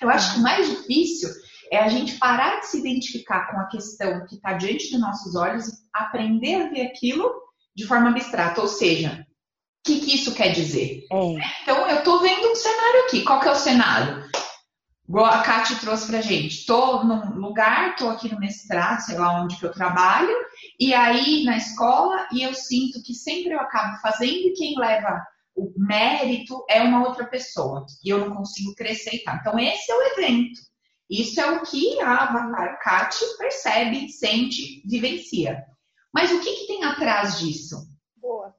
Eu acho que o mais difícil é a gente parar de se identificar com a questão que está diante de nossos olhos e aprender a ver aquilo de forma abstrata. Ou seja, o que, que isso quer dizer? É. Então, eu estou vendo um cenário aqui. Qual que é o cenário? Igual a Kátia trouxe pra gente. Estou num lugar, estou aqui no mestrado, sei lá onde que eu trabalho, e aí na escola, e eu sinto que sempre eu acabo fazendo e quem leva o mérito é uma outra pessoa. E eu não consigo crescer e tal. Então, esse é o evento. Isso é o que a Kátia percebe, sente, vivencia. Mas o que, que tem atrás disso? Boa.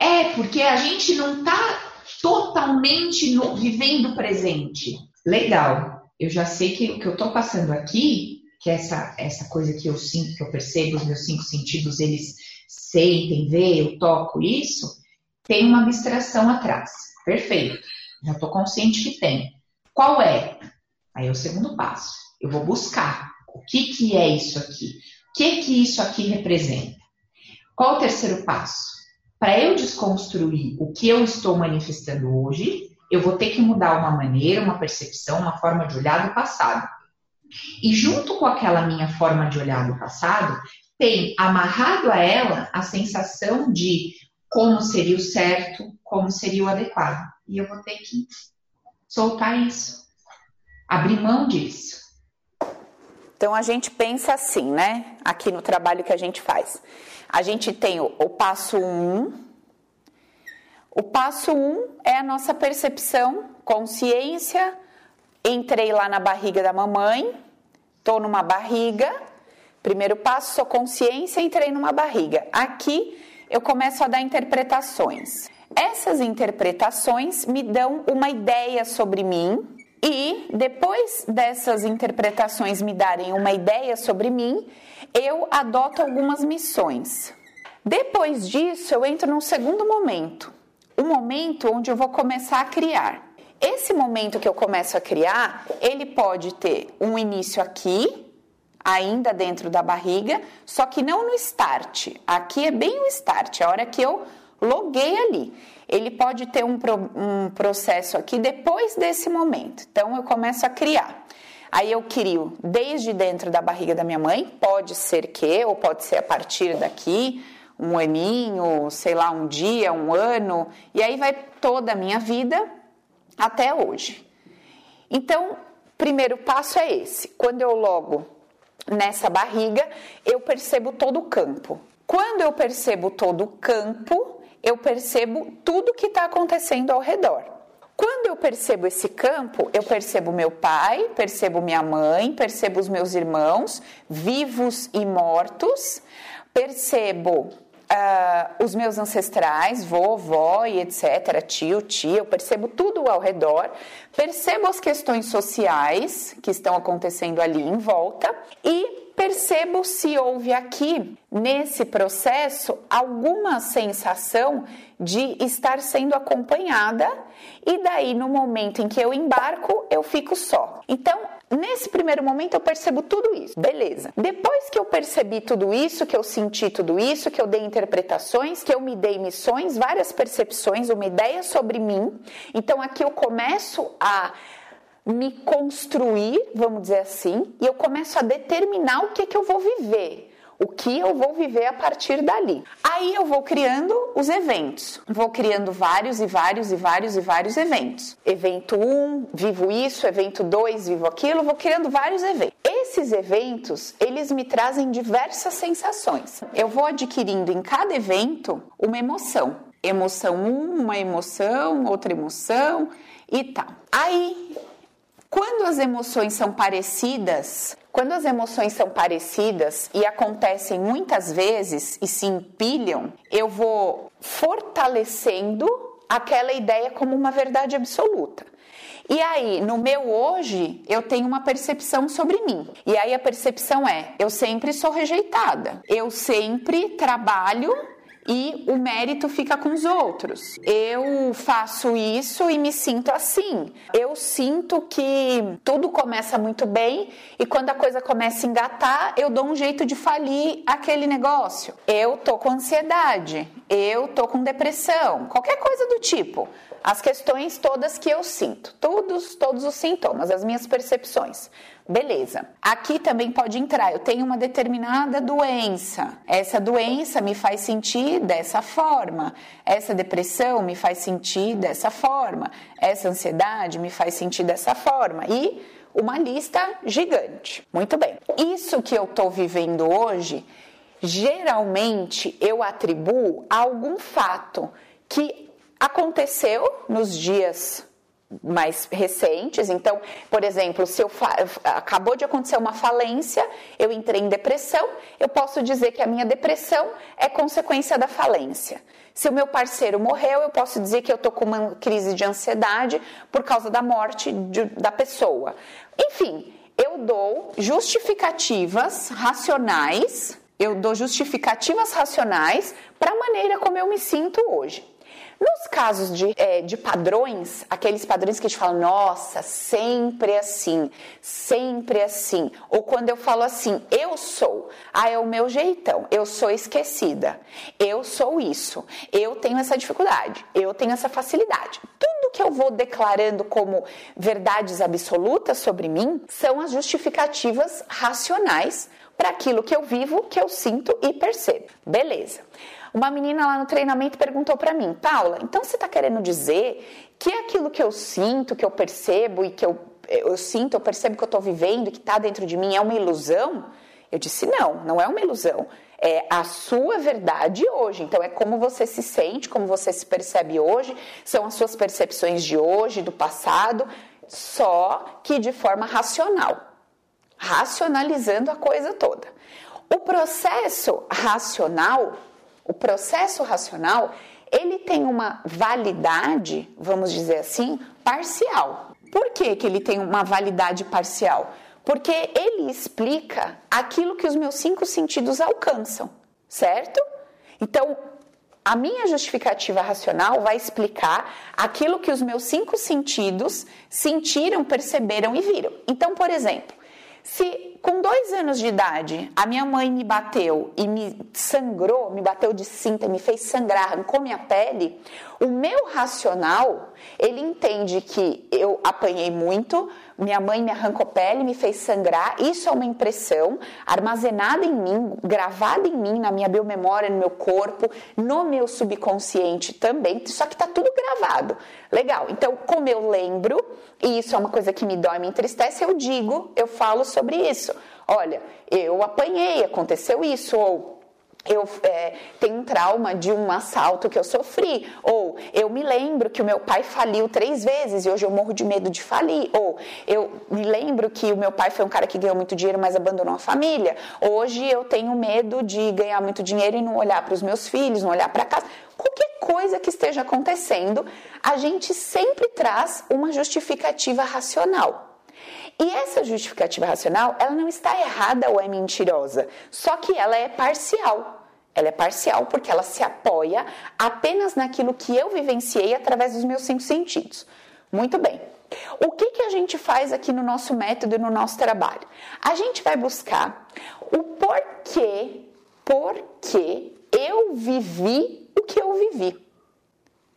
É, porque a gente não está totalmente no, vivendo o presente. Legal. Eu já sei que o que eu estou passando aqui, que essa, essa coisa que eu sinto, que eu percebo, os meus cinco sentidos, eles sentem, veem, eu toco isso, tem uma abstração atrás. Perfeito. Já estou consciente que tem. Qual é? Aí é o segundo passo. Eu vou buscar o que, que é isso aqui. O que, que isso aqui representa? Qual o terceiro passo? Para eu desconstruir o que eu estou manifestando hoje, eu vou ter que mudar uma maneira, uma percepção, uma forma de olhar do passado. E junto com aquela minha forma de olhar do passado, tem amarrado a ela a sensação de como seria o certo, como seria o adequado. E eu vou ter que soltar isso abrir mão disso. Então a gente pensa assim, né? Aqui no trabalho que a gente faz. A gente tem o, o passo 1. Um. O passo 1 um é a nossa percepção, consciência. Entrei lá na barriga da mamãe, tô numa barriga. Primeiro passo, sou consciência, entrei numa barriga. Aqui eu começo a dar interpretações. Essas interpretações me dão uma ideia sobre mim, e depois dessas interpretações me darem uma ideia sobre mim, eu adoto algumas missões. Depois disso, eu entro num segundo momento, o um momento onde eu vou começar a criar. Esse momento que eu começo a criar, ele pode ter um início aqui, ainda dentro da barriga, só que não no start. Aqui é bem o start, a hora que eu loguei ali ele pode ter um, um processo aqui depois desse momento. Então eu começo a criar. Aí eu crio desde dentro da barriga da minha mãe, pode ser que, ou pode ser a partir daqui, um aninho, sei lá, um dia, um ano, e aí vai toda a minha vida até hoje. Então, primeiro passo é esse. Quando eu logo nessa barriga, eu percebo todo o campo. Quando eu percebo todo o campo, eu percebo tudo que está acontecendo ao redor. Quando eu percebo esse campo, eu percebo meu pai, percebo minha mãe, percebo os meus irmãos, vivos e mortos, percebo Uh, os meus ancestrais, vovó e etc., tio, tia, eu percebo tudo ao redor, percebo as questões sociais que estão acontecendo ali em volta e percebo se houve aqui, nesse processo, alguma sensação de estar sendo acompanhada, e daí no momento em que eu embarco, eu fico só. Então, Nesse primeiro momento eu percebo tudo isso, beleza. Depois que eu percebi tudo isso, que eu senti tudo isso, que eu dei interpretações, que eu me dei missões, várias percepções, uma ideia sobre mim, então aqui eu começo a me construir, vamos dizer assim, e eu começo a determinar o que, que eu vou viver, o que eu vou viver a partir dali. Aí eu vou criando os eventos, vou criando vários e vários e vários e vários eventos. Evento 1, um, vivo isso, evento 2, vivo aquilo, vou criando vários eventos. Esses eventos, eles me trazem diversas sensações. Eu vou adquirindo em cada evento uma emoção. Emoção 1, um, uma emoção, outra emoção e tal. Aí quando as emoções são parecidas, quando as emoções são parecidas e acontecem muitas vezes e se empilham, eu vou fortalecendo aquela ideia como uma verdade absoluta. E aí, no meu hoje, eu tenho uma percepção sobre mim. E aí a percepção é: eu sempre sou rejeitada. Eu sempre trabalho e o mérito fica com os outros. Eu faço isso e me sinto assim. Eu sinto que tudo começa muito bem e quando a coisa começa a engatar, eu dou um jeito de falir aquele negócio. Eu tô com ansiedade, eu tô com depressão, qualquer coisa do tipo. as questões todas que eu sinto, todos, todos os sintomas, as minhas percepções. Beleza. Aqui também pode entrar. Eu tenho uma determinada doença. Essa doença me faz sentir dessa forma. Essa depressão me faz sentir dessa forma. Essa ansiedade me faz sentir dessa forma. E uma lista gigante. Muito bem. Isso que eu estou vivendo hoje, geralmente eu atribuo a algum fato que aconteceu nos dias mais recentes. Então, por exemplo, se eu acabou de acontecer uma falência, eu entrei em depressão, eu posso dizer que a minha depressão é consequência da falência. Se o meu parceiro morreu, eu posso dizer que eu estou com uma crise de ansiedade por causa da morte de, da pessoa. Enfim, eu dou justificativas racionais, eu dou justificativas racionais para a maneira como eu me sinto hoje. Nos casos de, é, de padrões, aqueles padrões que a gente fala, nossa, sempre assim, sempre assim. Ou quando eu falo assim, eu sou, ah, é o meu jeitão, eu sou esquecida, eu sou isso, eu tenho essa dificuldade, eu tenho essa facilidade. Tudo que eu vou declarando como verdades absolutas sobre mim são as justificativas racionais para aquilo que eu vivo, que eu sinto e percebo. Beleza. Uma menina lá no treinamento perguntou para mim, Paula, então você está querendo dizer que aquilo que eu sinto, que eu percebo e que eu, eu sinto, eu percebo que eu estou vivendo, que está dentro de mim, é uma ilusão? Eu disse, não, não é uma ilusão. É a sua verdade hoje. Então, é como você se sente, como você se percebe hoje, são as suas percepções de hoje, do passado, só que de forma racional, racionalizando a coisa toda. O processo racional o processo racional, ele tem uma validade, vamos dizer assim, parcial. Por que, que ele tem uma validade parcial? Porque ele explica aquilo que os meus cinco sentidos alcançam, certo? Então, a minha justificativa racional vai explicar aquilo que os meus cinco sentidos sentiram, perceberam e viram. Então, por exemplo, se com dois anos de idade a minha mãe me bateu e me sangrou, me bateu de cinta, me fez sangrar, arrancou minha pele, o meu racional ele entende que eu apanhei muito, minha mãe me arrancou pele, me fez sangrar. Isso é uma impressão armazenada em mim, gravada em mim, na minha biomemória, no meu corpo, no meu subconsciente também. Só que está tudo gravado. Legal. Então, como eu lembro, e isso é uma coisa que me dói, me entristece, eu digo, eu falo sobre isso. Olha, eu apanhei, aconteceu isso, ou eu é, tenho um trauma de um assalto que eu sofri, ou eu me lembro que o meu pai faliu três vezes e hoje eu morro de medo de falir, ou eu me lembro que o meu pai foi um cara que ganhou muito dinheiro, mas abandonou a família. Hoje eu tenho medo de ganhar muito dinheiro e não olhar para os meus filhos, não olhar para casa. Qualquer coisa que esteja acontecendo, a gente sempre traz uma justificativa racional. E essa justificativa racional, ela não está errada ou é mentirosa, só que ela é parcial. Ela é parcial porque ela se apoia apenas naquilo que eu vivenciei através dos meus cinco sentidos. Muito bem. O que, que a gente faz aqui no nosso método e no nosso trabalho? A gente vai buscar o porquê, porquê eu vivi o que eu vivi.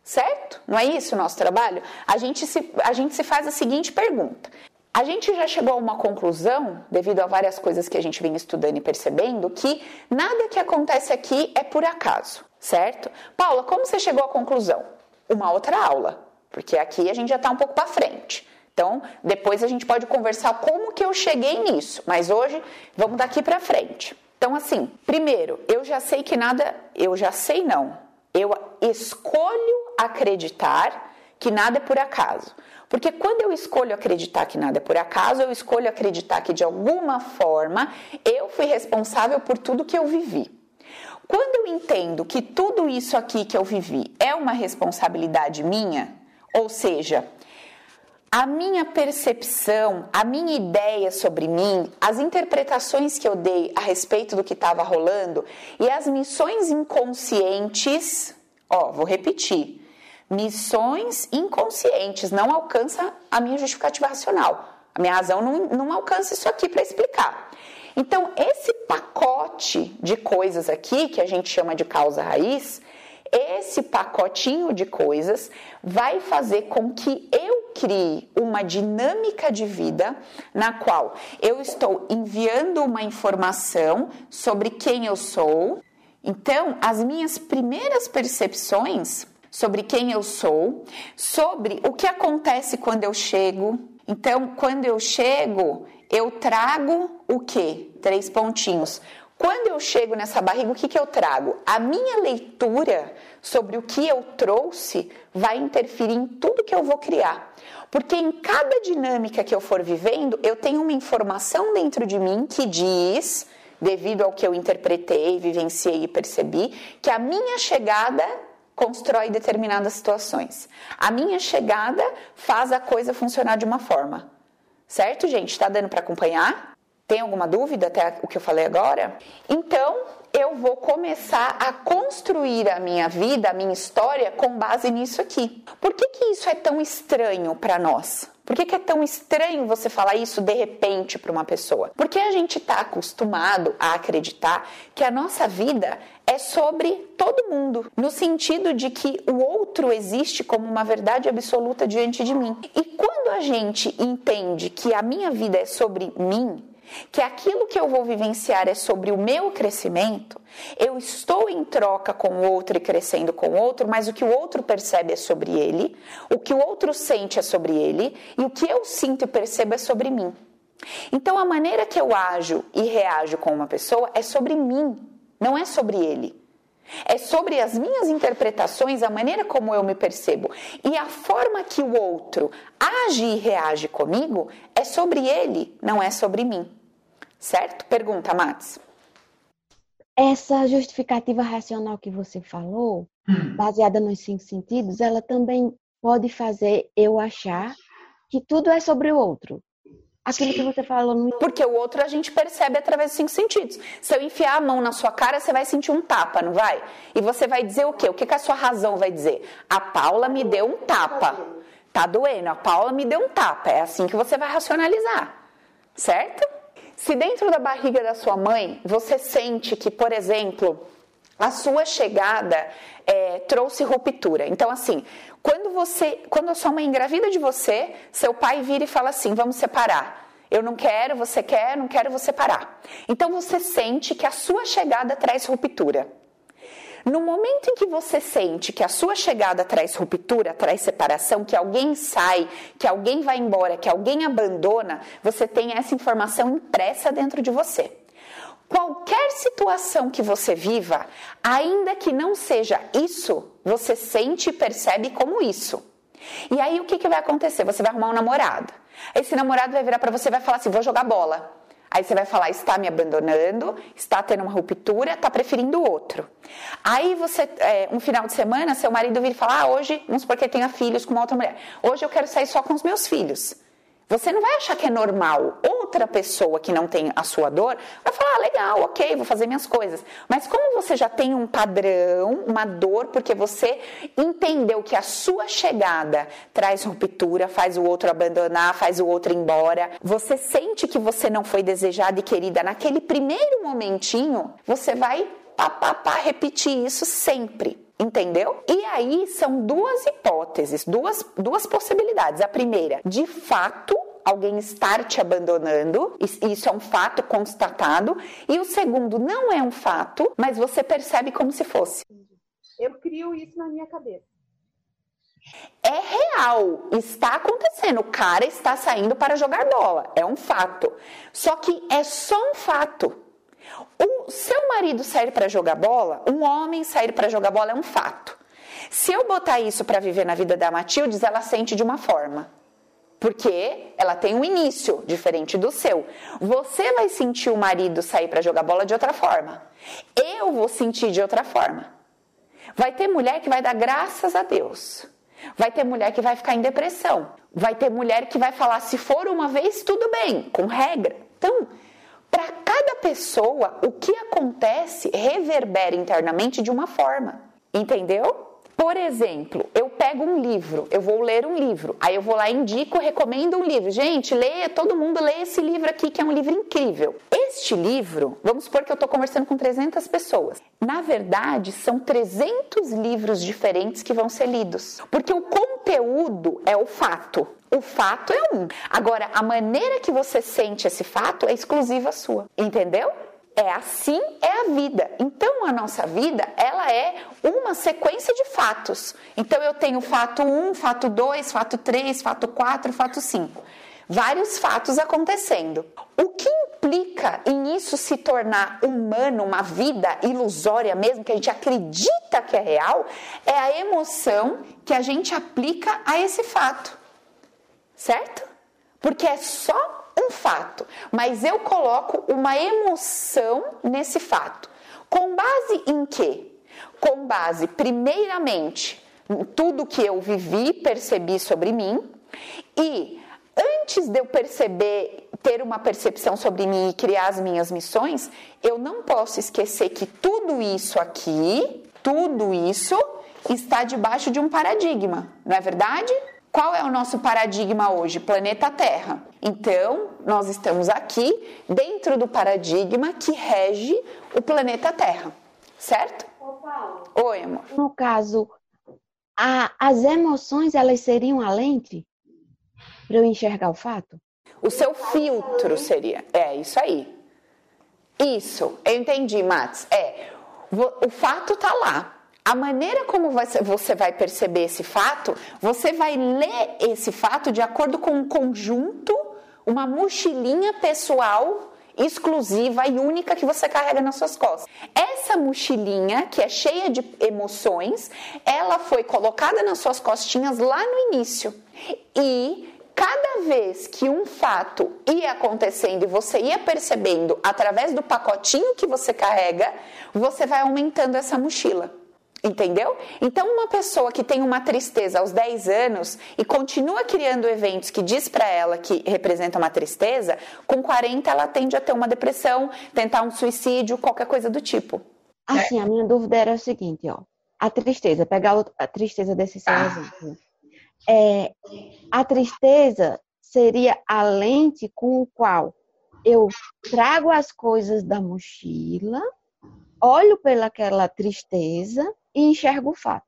Certo? Não é isso o nosso trabalho? A gente se, a gente se faz a seguinte pergunta: a gente já chegou a uma conclusão, devido a várias coisas que a gente vem estudando e percebendo, que nada que acontece aqui é por acaso, certo? Paula, como você chegou à conclusão? Uma outra aula, porque aqui a gente já está um pouco para frente. Então, depois a gente pode conversar como que eu cheguei nisso, mas hoje vamos daqui para frente. Então, assim, primeiro, eu já sei que nada, eu já sei não, eu escolho acreditar que nada é por acaso. Porque quando eu escolho acreditar que nada é por acaso, eu escolho acreditar que de alguma forma eu fui responsável por tudo que eu vivi. Quando eu entendo que tudo isso aqui que eu vivi é uma responsabilidade minha, ou seja, a minha percepção, a minha ideia sobre mim, as interpretações que eu dei a respeito do que estava rolando e as missões inconscientes, ó, vou repetir missões inconscientes, não alcança a minha justificativa racional. A minha razão não, não alcança isso aqui para explicar. Então, esse pacote de coisas aqui, que a gente chama de causa raiz, Esse pacotinho de coisas vai fazer com que eu crie uma dinâmica de vida na qual eu estou enviando uma informação sobre quem eu sou. Então, as minhas primeiras percepções sobre quem eu sou, sobre o que acontece quando eu chego. Então, quando eu chego, eu trago o quê? Três pontinhos. Quando eu chego nessa barriga, o que, que eu trago? A minha leitura sobre o que eu trouxe vai interferir em tudo que eu vou criar. Porque em cada dinâmica que eu for vivendo, eu tenho uma informação dentro de mim que diz, devido ao que eu interpretei, vivenciei e percebi, que a minha chegada constrói determinadas situações. A minha chegada faz a coisa funcionar de uma forma. Certo, gente? Está dando para acompanhar? Tem alguma dúvida até o que eu falei agora? Então, eu vou começar a construir a minha vida, a minha história com base nisso aqui. Por que, que isso é tão estranho para nós? Por que, que, é tão estranho você falar isso de repente para uma pessoa? Porque a gente está acostumado a acreditar que a nossa vida é sobre todo mundo, no sentido de que o outro existe como uma verdade absoluta diante de mim. E quando a gente entende que a minha vida é sobre mim, que aquilo que eu vou vivenciar é sobre o meu crescimento, eu estou em troca com o outro e crescendo com o outro, mas o que o outro percebe é sobre ele, o que o outro sente é sobre ele e o que eu sinto e percebo é sobre mim. Então a maneira que eu ajo e reajo com uma pessoa é sobre mim, não é sobre ele. É sobre as minhas interpretações, a maneira como eu me percebo. E a forma que o outro age e reage comigo é sobre ele, não é sobre mim. Certo? Pergunta, Matos. Essa justificativa racional que você falou, hum. baseada nos cinco sentidos, ela também pode fazer eu achar que tudo é sobre o outro. Aquilo que você falou no... Porque o outro a gente percebe através dos cinco sentidos. Se eu enfiar a mão na sua cara, você vai sentir um tapa, não vai? E você vai dizer o quê? O que, que a sua razão vai dizer? A Paula me deu um tapa. Tá doendo, a Paula me deu um tapa. É assim que você vai racionalizar. Certo? Se dentro da barriga da sua mãe você sente que, por exemplo, a sua chegada é, trouxe ruptura. Então, assim, quando você, quando a sua mãe engravida de você, seu pai vira e fala assim: vamos separar. Eu não quero, você quer, não quero, vou separar. Então você sente que a sua chegada traz ruptura. No momento em que você sente que a sua chegada traz ruptura, traz separação, que alguém sai, que alguém vai embora, que alguém abandona, você tem essa informação impressa dentro de você. Qualquer situação que você viva, ainda que não seja isso, você sente e percebe como isso. E aí o que, que vai acontecer? Você vai arrumar um namorado. Esse namorado vai virar para você e vai falar assim: vou jogar bola. Aí você vai falar, está me abandonando, está tendo uma ruptura, está preferindo outro. Aí você, é, um final de semana, seu marido vira e fala, ah, hoje, vamos supor que tenha filhos com uma outra mulher. Hoje eu quero sair só com os meus filhos. Você não vai achar que é normal. Outra pessoa que não tem a sua dor vai falar: ah, legal, ok, vou fazer minhas coisas. Mas como você já tem um padrão, uma dor, porque você entendeu que a sua chegada traz ruptura, faz o outro abandonar, faz o outro ir embora, você sente que você não foi desejada e querida naquele primeiro momentinho, você vai pá, pá, pá, repetir isso sempre. Entendeu? E aí são duas hipóteses, duas, duas possibilidades. A primeira, de fato, alguém estar te abandonando, isso é um fato constatado. E o segundo, não é um fato, mas você percebe como se fosse. Eu crio isso na minha cabeça. É real, está acontecendo. O cara está saindo para jogar bola, é um fato. Só que é só um fato. O seu marido sair para jogar bola, um homem sair para jogar bola é um fato. Se eu botar isso para viver na vida da Matildes, ela sente de uma forma. Porque ela tem um início diferente do seu. Você vai sentir o marido sair para jogar bola de outra forma. Eu vou sentir de outra forma. Vai ter mulher que vai dar graças a Deus. Vai ter mulher que vai ficar em depressão. Vai ter mulher que vai falar: se for uma vez, tudo bem, com regra. Então, para cada pessoa, o que acontece reverbera internamente de uma forma, entendeu? Por exemplo, eu pego um livro, eu vou ler um livro, aí eu vou lá, indico, recomendo um livro. Gente, leia, todo mundo lê esse livro aqui, que é um livro incrível. Este livro, vamos supor que eu estou conversando com 300 pessoas. Na verdade, são 300 livros diferentes que vão ser lidos, porque o conteúdo é o fato. O fato é um. Agora, a maneira que você sente esse fato é exclusiva sua. Entendeu? É assim é a vida. Então a nossa vida, ela é uma sequência de fatos. Então eu tenho fato 1, fato 2, fato 3, fato 4, fato 5. Vários fatos acontecendo. O que implica em isso se tornar humano, uma vida ilusória mesmo, que a gente acredita que é real, é a emoção que a gente aplica a esse fato. Certo? Porque é só um fato, mas eu coloco uma emoção nesse fato. Com base em quê? Com base, primeiramente, em tudo que eu vivi, percebi sobre mim e antes de eu perceber, ter uma percepção sobre mim e criar as minhas missões, eu não posso esquecer que tudo isso aqui, tudo isso está debaixo de um paradigma, não é verdade? Qual é o nosso paradigma hoje? Planeta Terra. Então, nós estamos aqui dentro do paradigma que rege o planeta Terra, certo? Paulo. Oi, amor. No caso, a, as emoções, elas seriam a lente para eu enxergar o fato? O seu filtro seria. É, isso aí. Isso, eu entendi, Mats. É, o fato tá lá. A maneira como você vai perceber esse fato, você vai ler esse fato de acordo com um conjunto, uma mochilinha pessoal exclusiva e única que você carrega nas suas costas. Essa mochilinha, que é cheia de emoções, ela foi colocada nas suas costinhas lá no início. E cada vez que um fato ia acontecendo e você ia percebendo através do pacotinho que você carrega, você vai aumentando essa mochila. Entendeu? Então, uma pessoa que tem uma tristeza aos 10 anos e continua criando eventos que diz para ela que representa uma tristeza, com 40 ela tende a ter uma depressão, tentar um suicídio, qualquer coisa do tipo. Assim, a minha dúvida era o seguinte, ó. A tristeza, pegar a tristeza desse seu ah. exemplo. É, a tristeza seria a lente com o qual eu trago as coisas da mochila, olho pelaquela tristeza e enxergo o fato.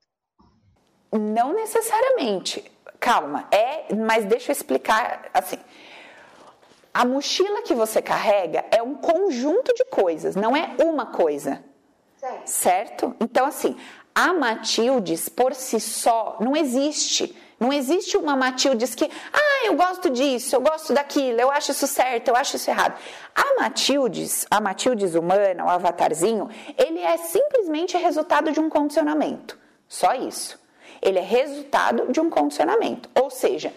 Não necessariamente. Calma, é, mas deixa eu explicar assim. A mochila que você carrega é um conjunto de coisas, não é uma coisa. Certo? certo? Então, assim, a Matildes por si só não existe. Não existe uma Matildes que, ah, eu gosto disso, eu gosto daquilo, eu acho isso certo, eu acho isso errado. A Matildes, a Matildes humana, o avatarzinho, ele é simplesmente resultado de um condicionamento. Só isso. Ele é resultado de um condicionamento. Ou seja,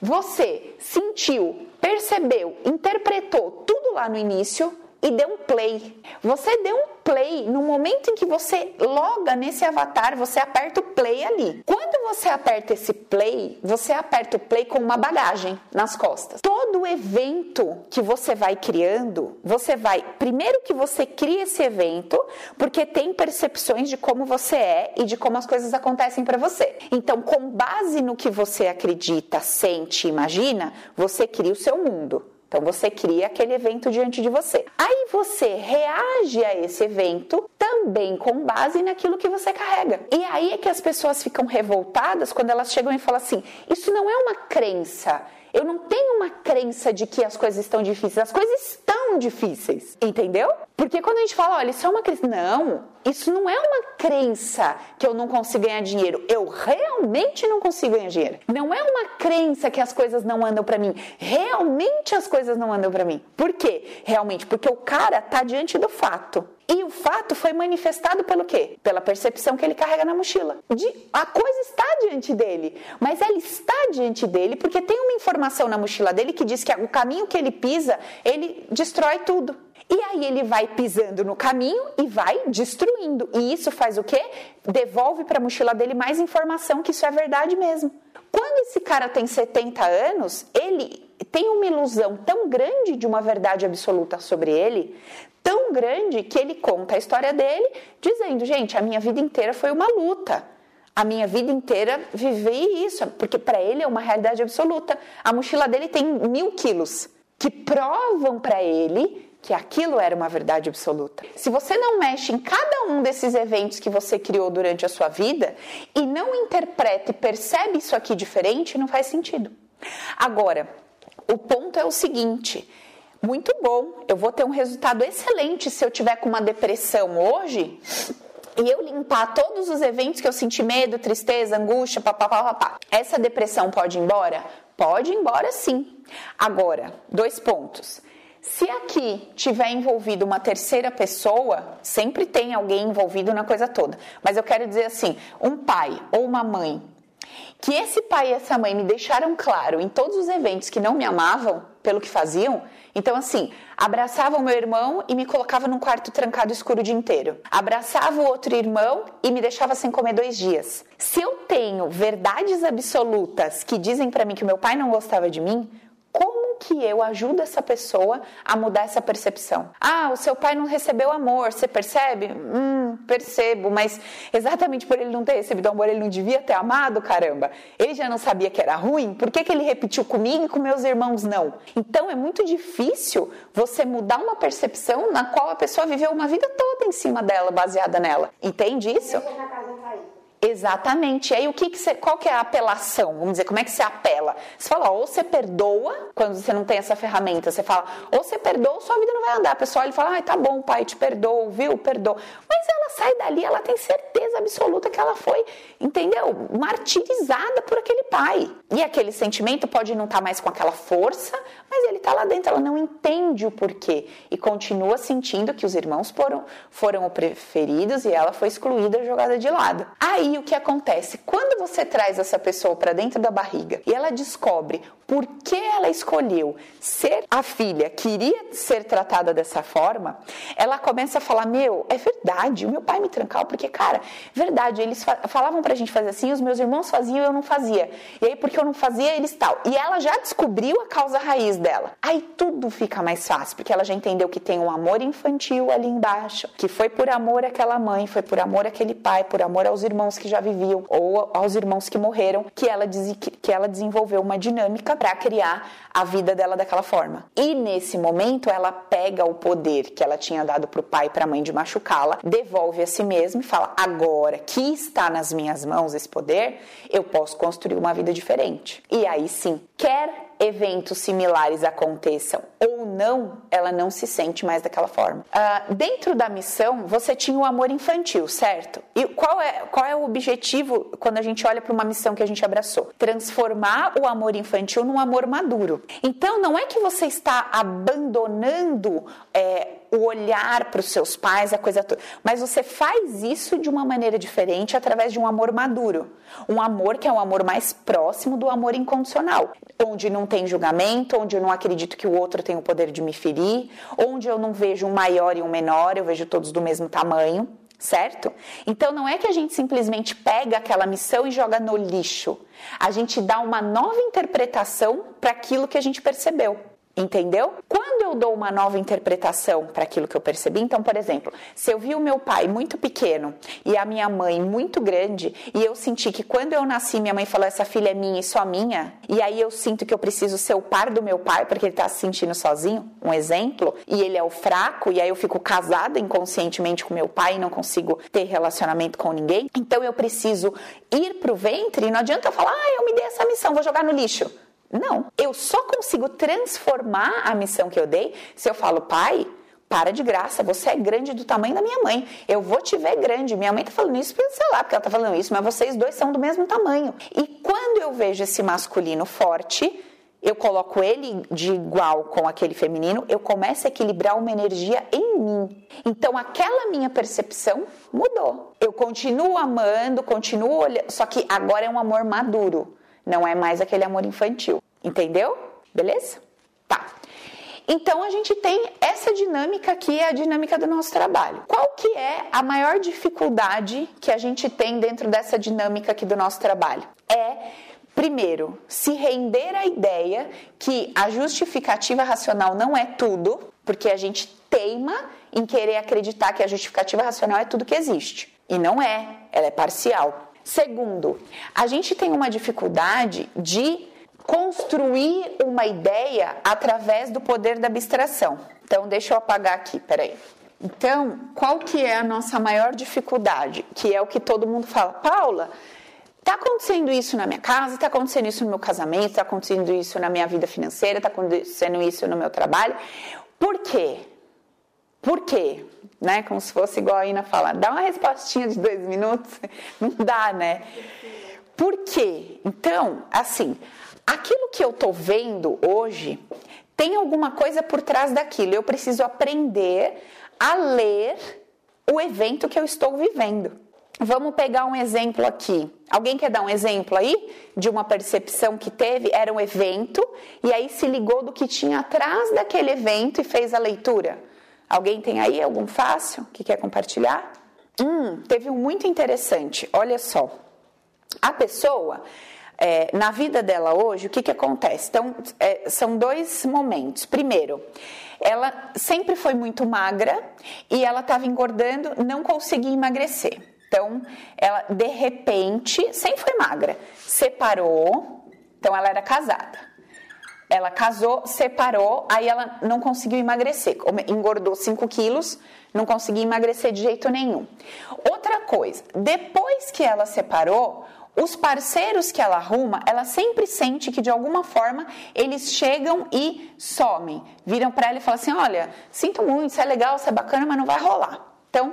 você sentiu, percebeu, interpretou tudo lá no início e deu um play. Você deu um play no momento em que você loga nesse avatar, você aperta o play ali. Quando você aperta esse play, você aperta o play com uma bagagem nas costas. Todo evento que você vai criando, você vai, primeiro que você cria esse evento, porque tem percepções de como você é e de como as coisas acontecem para você. Então, com base no que você acredita, sente, imagina, você cria o seu mundo. Então você cria aquele evento diante de você. Aí você reage a esse evento também com base naquilo que você carrega. E aí é que as pessoas ficam revoltadas quando elas chegam e falam assim: isso não é uma crença. Eu não tenho uma crença de que as coisas estão difíceis. As coisas estão difíceis, entendeu? Porque quando a gente fala, olha, isso é uma crença. Não, isso não é uma crença que eu não consigo ganhar dinheiro. Eu realmente não consigo ganhar dinheiro. Não é uma crença que as coisas não andam para mim. Realmente as coisas não andam para mim. Por quê? Realmente, porque o cara tá diante do fato. E o fato foi manifestado pelo quê? Pela percepção que ele carrega na mochila. De, a coisa está diante dele, mas ela está diante dele porque tem uma informação na mochila dele que diz que o caminho que ele pisa, ele destrói tudo. E aí ele vai pisando no caminho e vai destruindo. E isso faz o quê? Devolve para a mochila dele mais informação que isso é verdade mesmo. Quando esse cara tem 70 anos, ele tem uma ilusão tão grande de uma verdade absoluta sobre ele, tão grande que ele conta a história dele dizendo: gente, a minha vida inteira foi uma luta. a minha vida inteira vivi isso, porque para ele é uma realidade absoluta. A mochila dele tem mil quilos que provam para ele que aquilo era uma verdade absoluta. Se você não mexe em cada um desses eventos que você criou durante a sua vida e não interpreta e percebe isso aqui diferente, não faz sentido. Agora, o ponto é o seguinte: muito bom, eu vou ter um resultado excelente se eu tiver com uma depressão hoje e eu limpar todos os eventos que eu senti medo, tristeza, angústia, papapá, papá. Essa depressão pode ir embora? Pode ir embora sim. Agora, dois pontos. Se aqui tiver envolvido uma terceira pessoa, sempre tem alguém envolvido na coisa toda. Mas eu quero dizer assim, um pai ou uma mãe, que esse pai e essa mãe me deixaram claro em todos os eventos que não me amavam pelo que faziam, então, assim, abraçava o meu irmão e me colocava num quarto trancado escuro o dia inteiro. Abraçava o outro irmão e me deixava sem comer dois dias. Se eu tenho verdades absolutas que dizem para mim que meu pai não gostava de mim, como que eu ajudo essa pessoa a mudar essa percepção? Ah, o seu pai não recebeu amor, você percebe? Hum, percebo, mas exatamente por ele não ter recebido amor, ele não devia ter amado, caramba. Ele já não sabia que era ruim, por que, que ele repetiu comigo e com meus irmãos não? Então é muito difícil você mudar uma percepção na qual a pessoa viveu uma vida toda em cima dela, baseada nela. Entende isso? Exatamente. E aí o que, que você, qual que é a apelação? Vamos dizer, como é que você apela? Você fala, ou você perdoa quando você não tem essa ferramenta. Você fala, ou você perdoa, sua vida não vai andar. A pessoa olha e fala, ai, tá bom, pai, te perdoo, viu? Perdoa. Mas ela sai dali, ela tem certeza absoluta que ela foi, entendeu? Martirizada por aquele pai. E aquele sentimento pode não estar tá mais com aquela força, mas ele está lá dentro, ela não entende o porquê. E continua sentindo que os irmãos foram, foram preferidos e ela foi excluída, jogada de lado. Aí o que acontece? Quando você traz essa pessoa para dentro da barriga e ela descobre por que ela escolheu ser a filha que iria ser tratada dessa forma, ela começa a falar: Meu, é verdade, o meu pai me trancava, porque, cara, verdade, eles falavam pra gente fazer assim, os meus irmãos faziam e eu não fazia. E aí, porque eu não fazia, eles tal. E ela já descobriu a causa raiz dela. Aí tudo fica mais fácil, porque ela já entendeu que tem um amor infantil ali embaixo, que foi por amor àquela mãe, foi por amor àquele pai, por amor aos irmãos que já viviam, ou aos irmãos que morreram, que ela, que ela desenvolveu uma dinâmica para criar a vida dela daquela forma. E nesse momento ela pega o poder que ela tinha dado para o pai e para a mãe de machucá-la, devolve a si mesma e fala: agora que está nas minhas mãos esse poder, eu posso construir uma vida diferente. E aí sim, quer eventos similares aconteçam ou não, ela não se sente mais daquela forma. Uh, dentro da missão, você tinha o amor infantil, certo? E qual é, qual é o objetivo quando a gente olha para uma missão que a gente abraçou? Transformar o amor infantil num amor maduro. Então, não é que você está abandonando. É, o olhar para os seus pais, a coisa toda. Mas você faz isso de uma maneira diferente através de um amor maduro. Um amor que é um amor mais próximo do amor incondicional, onde não tem julgamento, onde eu não acredito que o outro tem o poder de me ferir, onde eu não vejo um maior e um menor, eu vejo todos do mesmo tamanho. Certo? Então não é que a gente simplesmente pega aquela missão e joga no lixo. A gente dá uma nova interpretação para aquilo que a gente percebeu. Entendeu? Quando eu dou uma nova interpretação para aquilo que eu percebi, então, por exemplo, se eu vi o meu pai muito pequeno e a minha mãe muito grande, e eu senti que quando eu nasci, minha mãe falou: essa filha é minha e só minha, e aí eu sinto que eu preciso ser o par do meu pai porque ele está se sentindo sozinho, um exemplo, e ele é o fraco, e aí eu fico casada inconscientemente com meu pai e não consigo ter relacionamento com ninguém, então eu preciso ir para o ventre e não adianta eu falar: ah, eu me dei essa missão, vou jogar no lixo. Não. Eu só consigo transformar a missão que eu dei se eu falo, pai, para de graça, você é grande do tamanho da minha mãe. Eu vou te ver grande. Minha mãe tá falando isso, sei lá, porque ela tá falando isso, mas vocês dois são do mesmo tamanho. E quando eu vejo esse masculino forte, eu coloco ele de igual com aquele feminino, eu começo a equilibrar uma energia em mim. Então aquela minha percepção mudou. Eu continuo amando, continuo olhando, só que agora é um amor maduro. Não é mais aquele amor infantil. Entendeu? Beleza? Tá. Então a gente tem essa dinâmica aqui, é a dinâmica do nosso trabalho. Qual que é a maior dificuldade que a gente tem dentro dessa dinâmica aqui do nosso trabalho? É Primeiro, se render à ideia que a justificativa racional não é tudo, porque a gente teima em querer acreditar que a justificativa racional é tudo que existe. E não é, ela é parcial. Segundo, a gente tem uma dificuldade de construir uma ideia através do poder da abstração. Então, deixa eu apagar aqui, peraí. Então, qual que é a nossa maior dificuldade? Que é o que todo mundo fala, Paula, tá acontecendo isso na minha casa, tá acontecendo isso no meu casamento, tá acontecendo isso na minha vida financeira, tá acontecendo isso no meu trabalho. Por quê? Por quê? Né? Como se fosse igual a Ina falar, dá uma respostinha de dois minutos, não dá, né? Por quê? Então, assim, aquilo que eu tô vendo hoje tem alguma coisa por trás daquilo. Eu preciso aprender a ler o evento que eu estou vivendo. Vamos pegar um exemplo aqui. Alguém quer dar um exemplo aí de uma percepção que teve? Era um evento e aí se ligou do que tinha atrás daquele evento e fez a leitura. Alguém tem aí algum fácil que quer compartilhar? Hum, teve um muito interessante. Olha só. A pessoa é, na vida dela hoje, o que, que acontece? Então, é, são dois momentos. Primeiro, ela sempre foi muito magra e ela estava engordando, não conseguia emagrecer. Então, ela de repente, sempre foi magra, separou, então ela era casada. Ela casou, separou, aí ela não conseguiu emagrecer, engordou 5 quilos, não conseguia emagrecer de jeito nenhum. Outra coisa, depois que ela separou, os parceiros que ela arruma, ela sempre sente que de alguma forma eles chegam e somem. Viram para ela e falam assim: olha, sinto muito, isso é legal, isso é bacana, mas não vai rolar. Então,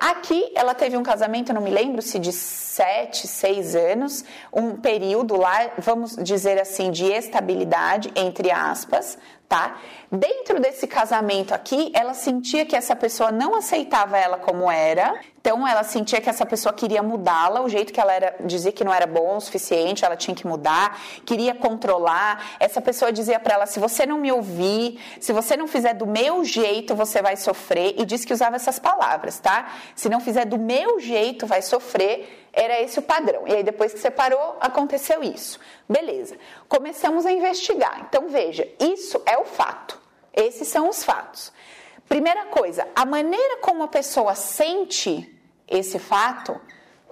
aqui ela teve um casamento, não me lembro se de sete, seis anos, um período lá, vamos dizer assim, de estabilidade, entre aspas, tá? Dentro desse casamento aqui, ela sentia que essa pessoa não aceitava ela como era, então ela sentia que essa pessoa queria mudá-la, o jeito que ela era, dizia que não era bom o suficiente, ela tinha que mudar, queria controlar. Essa pessoa dizia para ela: se você não me ouvir, se você não fizer do meu jeito, você vai sofrer. E disse que usava essas palavras, tá? Se não fizer do meu jeito, vai sofrer. Era esse o padrão. E aí, depois que separou, aconteceu isso. Beleza. Começamos a investigar. Então, veja, isso é o fato. Esses são os fatos. Primeira coisa, a maneira como a pessoa sente esse fato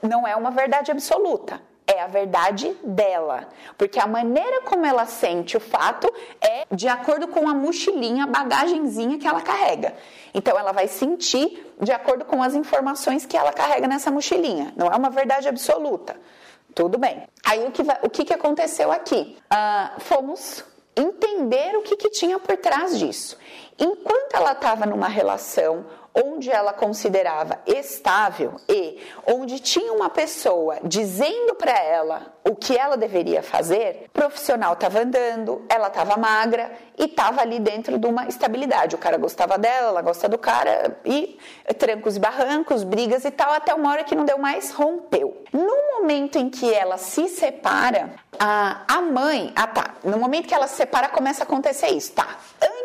não é uma verdade absoluta é a verdade dela. Porque a maneira como ela sente o fato é de acordo com a mochilinha, a bagagenzinha que ela carrega. Então ela vai sentir de acordo com as informações que ela carrega nessa mochilinha. Não é uma verdade absoluta. Tudo bem. Aí o que, vai, o que, que aconteceu aqui? Uh, fomos entender o que, que tinha por trás disso. Enquanto ela estava numa relação onde ela considerava estável e onde tinha uma pessoa dizendo para ela o que ela deveria fazer, o profissional estava andando, ela estava magra e estava ali dentro de uma estabilidade. O cara gostava dela, ela gosta do cara e trancos e barrancos, brigas e tal, até uma hora que não deu mais, rompeu. No momento em que ela se separa, a, a mãe, ah tá, no momento que ela se separa começa a acontecer isso, tá?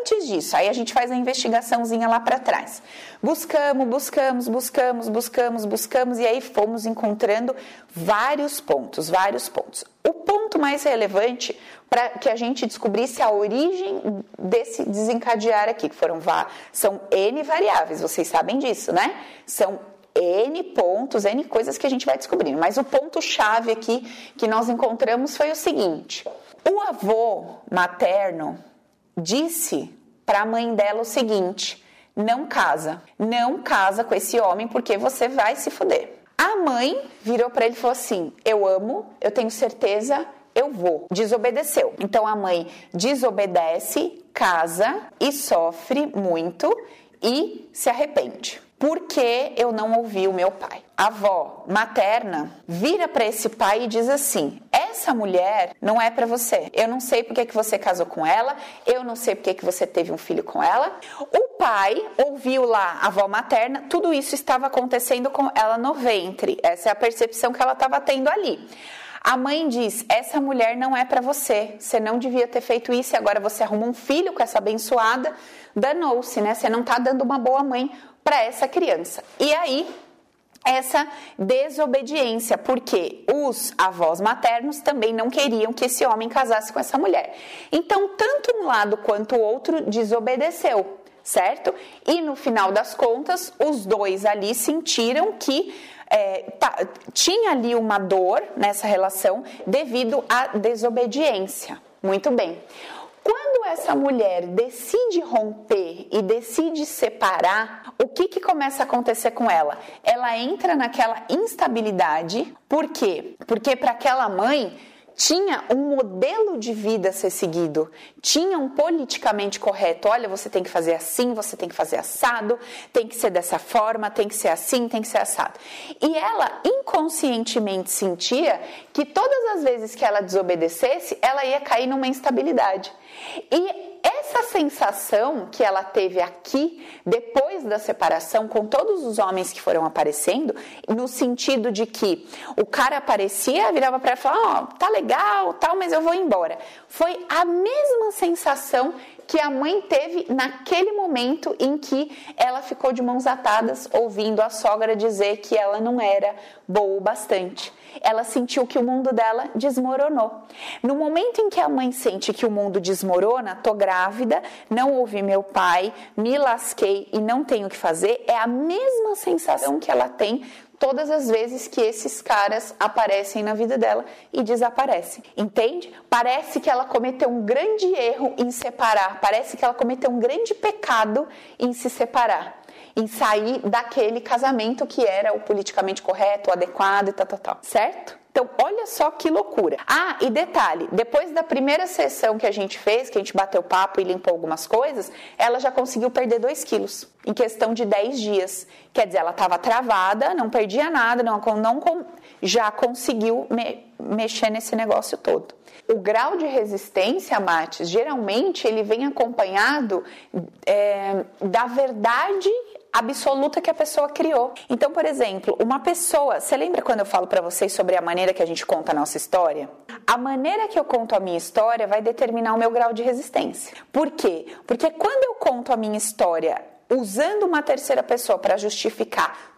Antes disso, aí a gente faz a investigaçãozinha lá para trás. Buscamos, buscamos, buscamos, buscamos, buscamos e aí fomos encontrando vários pontos, vários pontos. O ponto mais relevante para que a gente descobrisse a origem desse desencadear aqui, que foram são N variáveis, vocês sabem disso, né? São N pontos, N coisas que a gente vai descobrindo. Mas o ponto-chave aqui que nós encontramos foi o seguinte: o avô materno disse para a mãe dela o seguinte: não casa. Não casa com esse homem porque você vai se fuder. A mãe virou para ele e falou assim: Eu amo, eu tenho certeza, eu vou. Desobedeceu. Então a mãe desobedece, casa e sofre muito e se arrepende. Por que eu não ouvi o meu pai? A avó materna vira para esse pai e diz assim: essa mulher não é para você. Eu não sei porque que você casou com ela, eu não sei porque que você teve um filho com ela. O pai ouviu lá a avó materna, tudo isso estava acontecendo com ela no ventre. Essa é a percepção que ela estava tendo ali. A mãe diz: essa mulher não é para você. Você não devia ter feito isso e agora você arruma um filho com essa abençoada. Danou-se, né? Você não está dando uma boa mãe para essa criança. E aí essa desobediência, porque os avós maternos também não queriam que esse homem casasse com essa mulher. Então, tanto um lado quanto o outro desobedeceu. certo? E no final das contas, os dois ali sentiram que é, tá, tinha ali uma dor nessa relação devido à desobediência. Muito bem. Quando essa mulher decide romper e decide separar, o que, que começa a acontecer com ela? Ela entra naquela instabilidade. Por quê? Porque para aquela mãe tinha um modelo de vida a ser seguido, tinha um politicamente correto. Olha, você tem que fazer assim, você tem que fazer assado, tem que ser dessa forma, tem que ser assim, tem que ser assado. E ela inconscientemente sentia que todas as vezes que ela desobedecesse, ela ia cair numa instabilidade. E essa sensação que ela teve aqui, depois da separação, com todos os homens que foram aparecendo, no sentido de que o cara aparecia, virava para ela e falava: Ó, oh, tá legal, tal, mas eu vou embora. Foi a mesma sensação que a mãe teve naquele momento em que ela ficou de mãos atadas ouvindo a sogra dizer que ela não era boa o bastante. Ela sentiu que o mundo dela desmoronou. No momento em que a mãe sente que o mundo desmorona, tô grávida, não ouvi meu pai, me lasquei e não tenho o que fazer, é a mesma sensação que ela tem todas as vezes que esses caras aparecem na vida dela e desaparecem. Entende? Parece que ela cometeu um grande erro em separar, parece que ela cometeu um grande pecado em se separar, em sair daquele casamento que era o politicamente correto, o adequado e tal, tal, tal. Certo? Então, olha só que loucura. Ah, e detalhe: depois da primeira sessão que a gente fez, que a gente bateu papo e limpou algumas coisas, ela já conseguiu perder 2 quilos em questão de 10 dias. Quer dizer, ela estava travada, não perdia nada, não, não já conseguiu me, mexer nesse negócio todo. O grau de resistência, Mates, geralmente ele vem acompanhado é, da verdade absoluta que a pessoa criou. Então, por exemplo, uma pessoa, você lembra quando eu falo para vocês sobre a maneira que a gente conta a nossa história? A maneira que eu conto a minha história vai determinar o meu grau de resistência. Por quê? Porque quando eu conto a minha história usando uma terceira pessoa para justificar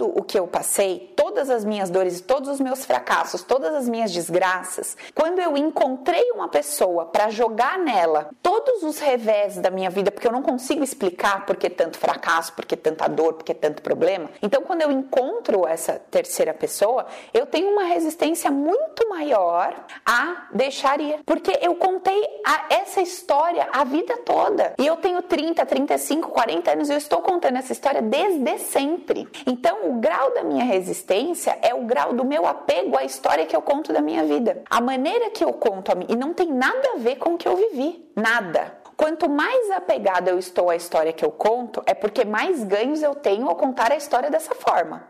tudo o que eu passei, todas as minhas dores, todos os meus fracassos, todas as minhas desgraças, quando eu encontrei uma pessoa para jogar nela todos os revés da minha vida, porque eu não consigo explicar por que tanto fracasso, por que tanta dor, por que tanto problema. Então, quando eu encontro essa terceira pessoa, eu tenho uma resistência muito maior a deixaria, porque eu contei a, essa história a vida toda. E eu tenho 30, 35, 40 anos e eu estou contando essa história desde sempre. Então, o grau da minha resistência é o grau do meu apego à história que eu conto da minha vida. A maneira que eu conto a mim, e não tem nada a ver com o que eu vivi, nada. Quanto mais apegada eu estou à história que eu conto, é porque mais ganhos eu tenho ao contar a história dessa forma.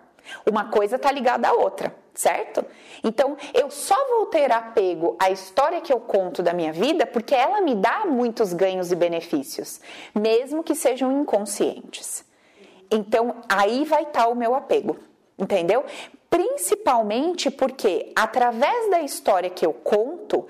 Uma coisa está ligada à outra, certo? Então, eu só vou ter apego à história que eu conto da minha vida porque ela me dá muitos ganhos e benefícios, mesmo que sejam inconscientes. Então, aí vai estar tá o meu apego, entendeu? Principalmente porque, através da história que eu conto,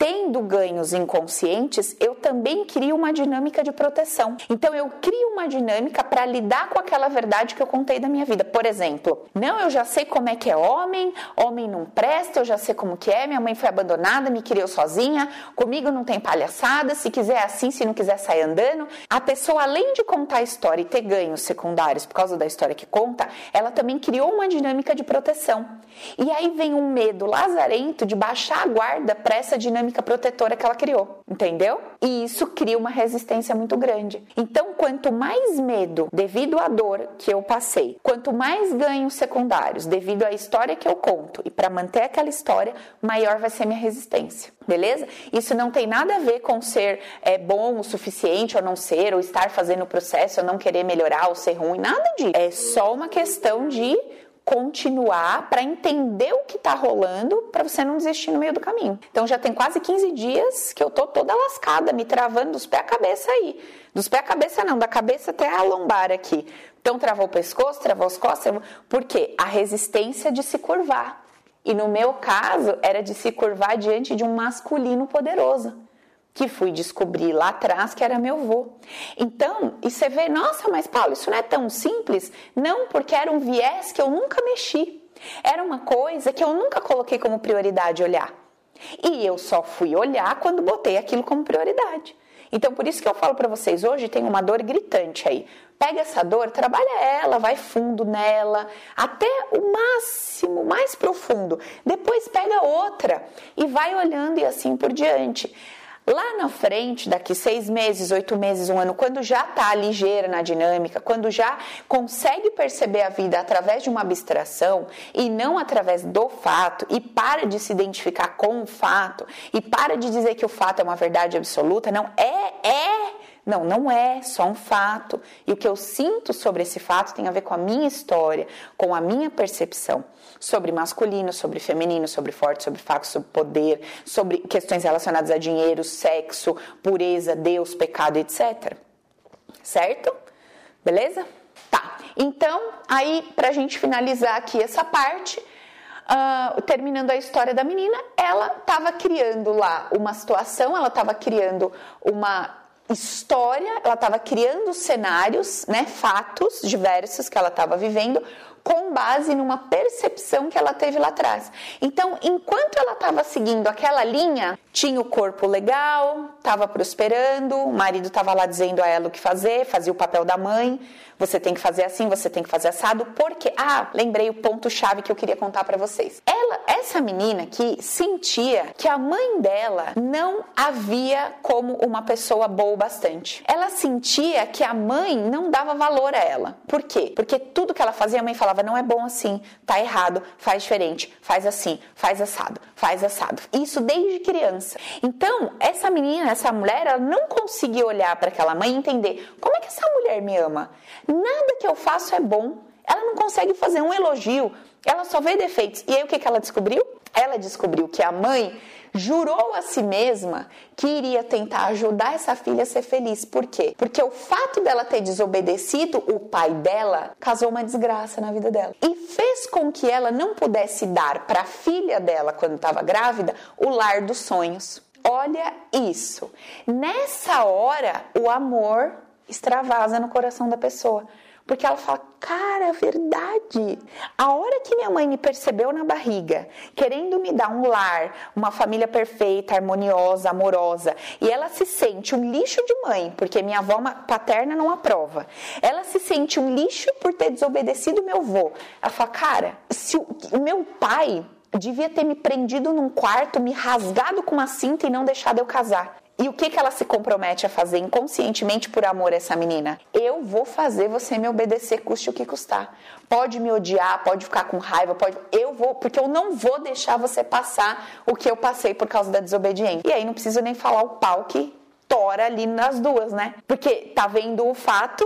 tendo ganhos inconscientes, eu também crio uma dinâmica de proteção. Então eu crio uma dinâmica para lidar com aquela verdade que eu contei da minha vida. Por exemplo, não, eu já sei como é que é homem, homem não presta, eu já sei como que é, minha mãe foi abandonada, me criou sozinha, comigo não tem palhaçada, se quiser é assim, se não quiser sai andando. A pessoa além de contar a história e ter ganhos secundários por causa da história que conta, ela também criou uma dinâmica de proteção. E aí vem um medo lazarento de baixar a guarda para essa dinâmica protetora que ela criou, entendeu? E isso cria uma resistência muito grande. Então, quanto mais medo devido à dor que eu passei, quanto mais ganhos secundários devido à história que eu conto e para manter aquela história, maior vai ser minha resistência. Beleza? Isso não tem nada a ver com ser é, bom o suficiente ou não ser, ou estar fazendo o processo, ou não querer melhorar ou ser ruim, nada disso. É só uma questão de continuar para entender o que está rolando para você não desistir no meio do caminho. Então já tem quase 15 dias que eu tô toda lascada, me travando dos pés à cabeça aí. Dos pés à cabeça não, da cabeça até a lombar aqui. Então travou o pescoço, travou as costas, porque a resistência de se curvar. E no meu caso era de se curvar diante de um masculino poderoso que fui descobrir lá atrás que era meu avô. Então, e você vê, nossa, mas Paulo, isso não é tão simples? Não, porque era um viés que eu nunca mexi. Era uma coisa que eu nunca coloquei como prioridade olhar. E eu só fui olhar quando botei aquilo como prioridade. Então, por isso que eu falo para vocês, hoje tem uma dor gritante aí. Pega essa dor, trabalha ela, vai fundo nela, até o máximo, mais profundo. Depois pega outra e vai olhando e assim por diante. Lá na frente, daqui seis meses, oito meses, um ano, quando já está ligeira na dinâmica, quando já consegue perceber a vida através de uma abstração e não através do fato, e para de se identificar com o fato, e para de dizer que o fato é uma verdade absoluta, não, é, é não, não é só um fato. E o que eu sinto sobre esse fato tem a ver com a minha história, com a minha percepção sobre masculino, sobre feminino, sobre forte, sobre fraco, sobre poder, sobre questões relacionadas a dinheiro, sexo, pureza, Deus, pecado, etc. Certo? Beleza? Tá. Então, aí, pra gente finalizar aqui essa parte, Uh, terminando a história da menina, ela estava criando lá uma situação, ela estava criando uma história, ela estava criando cenários, né, fatos diversos que ela estava vivendo com base numa percepção que ela teve lá atrás. Então, enquanto ela estava seguindo aquela linha, tinha o corpo legal, estava prosperando, o marido estava lá dizendo a ela o que fazer, fazia o papel da mãe, você tem que fazer assim, você tem que fazer assado, porque ah, lembrei o ponto chave que eu queria contar para vocês. Ela, essa menina aqui sentia que a mãe dela não havia como uma pessoa boa bastante. Ela sentia que a mãe não dava valor a ela. Por quê? Porque tudo que ela fazia, a mãe falava não é bom assim, tá errado, faz diferente, faz assim, faz assado, faz assado. Isso desde criança. Então, essa menina, essa mulher, ela não conseguia olhar para aquela mãe e entender como é que essa mulher me ama. Nada que eu faço é bom. Ela não consegue fazer um elogio, ela só vê defeitos. E aí o que, que ela descobriu? Ela descobriu que a mãe jurou a si mesma que iria tentar ajudar essa filha a ser feliz. Por quê? Porque o fato dela ter desobedecido o pai dela causou uma desgraça na vida dela e fez com que ela não pudesse dar para a filha dela, quando estava grávida, o lar dos sonhos. Olha isso. Nessa hora, o amor extravasa no coração da pessoa. Porque ela fala, cara, é verdade. A hora que minha mãe me percebeu na barriga, querendo me dar um lar, uma família perfeita, harmoniosa, amorosa, e ela se sente um lixo de mãe, porque minha avó paterna não aprova. Ela se sente um lixo por ter desobedecido meu avô. Ela fala, cara, se o, meu pai devia ter me prendido num quarto, me rasgado com uma cinta e não deixado eu casar. E o que, que ela se compromete a fazer inconscientemente por amor a essa menina? Eu vou fazer você me obedecer, custe o que custar. Pode me odiar, pode ficar com raiva, pode. Eu vou, porque eu não vou deixar você passar o que eu passei por causa da desobediência. E aí não preciso nem falar o pau que tora ali nas duas, né? Porque tá vendo o fato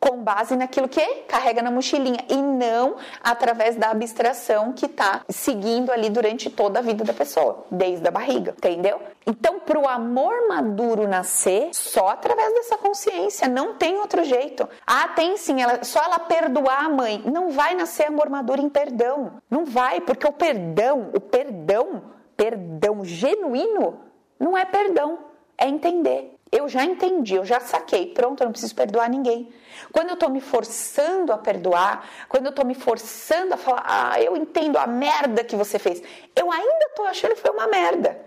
com base naquilo que carrega na mochilinha e não através da abstração que está seguindo ali durante toda a vida da pessoa, desde a barriga, entendeu? Então, para o amor maduro nascer, só através dessa consciência, não tem outro jeito. Ah, tem sim, ela, só ela perdoar a mãe. Não vai nascer amor maduro em perdão. Não vai, porque o perdão, o perdão, perdão genuíno, não é perdão, é entender. Eu já entendi, eu já saquei, pronto, eu não preciso perdoar ninguém. Quando eu estou me forçando a perdoar, quando eu estou me forçando a falar, ah, eu entendo a merda que você fez, eu ainda estou achando que foi uma merda.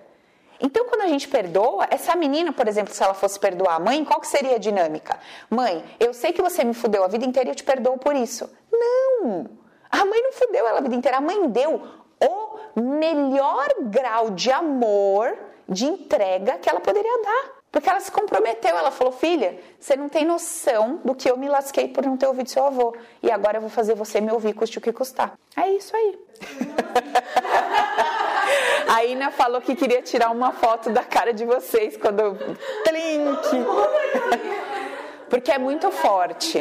Então, quando a gente perdoa, essa menina, por exemplo, se ela fosse perdoar a mãe, qual que seria a dinâmica? Mãe, eu sei que você me fudeu a vida inteira e eu te perdoo por isso. Não! A mãe não fudeu ela a vida inteira, a mãe deu o melhor grau de amor, de entrega que ela poderia dar. Porque ela se comprometeu, ela falou: Filha, você não tem noção do que eu me lasquei por não ter ouvido seu avô. E agora eu vou fazer você me ouvir, custe o que custar. É isso aí. A Ina falou que queria tirar uma foto da cara de vocês quando. Plink! Porque é muito forte.